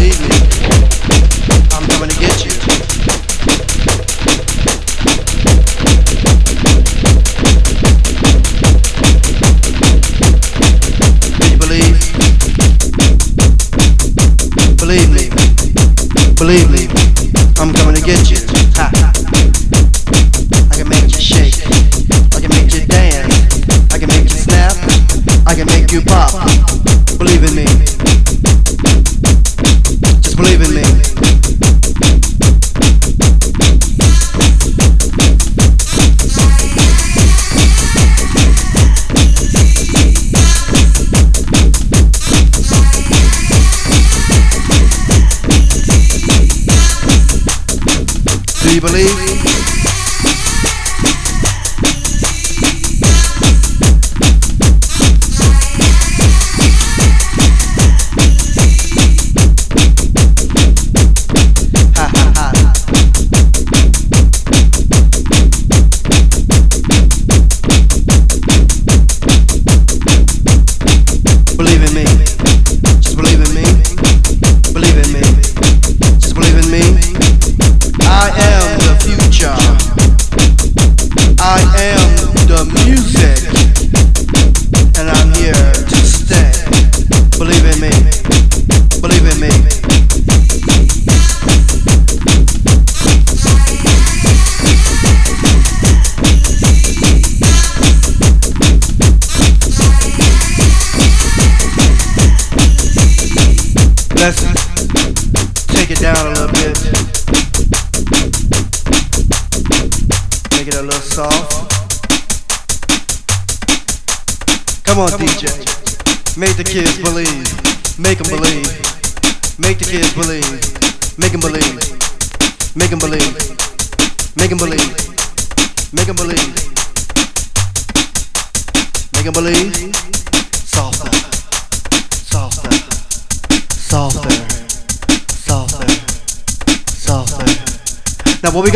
leave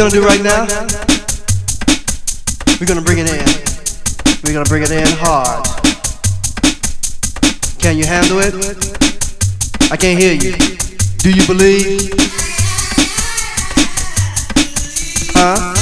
gonna do right now? We're gonna bring it in. We're gonna bring it in hard. Can you handle it? I can't hear you. Do you believe? Huh?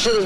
Shit is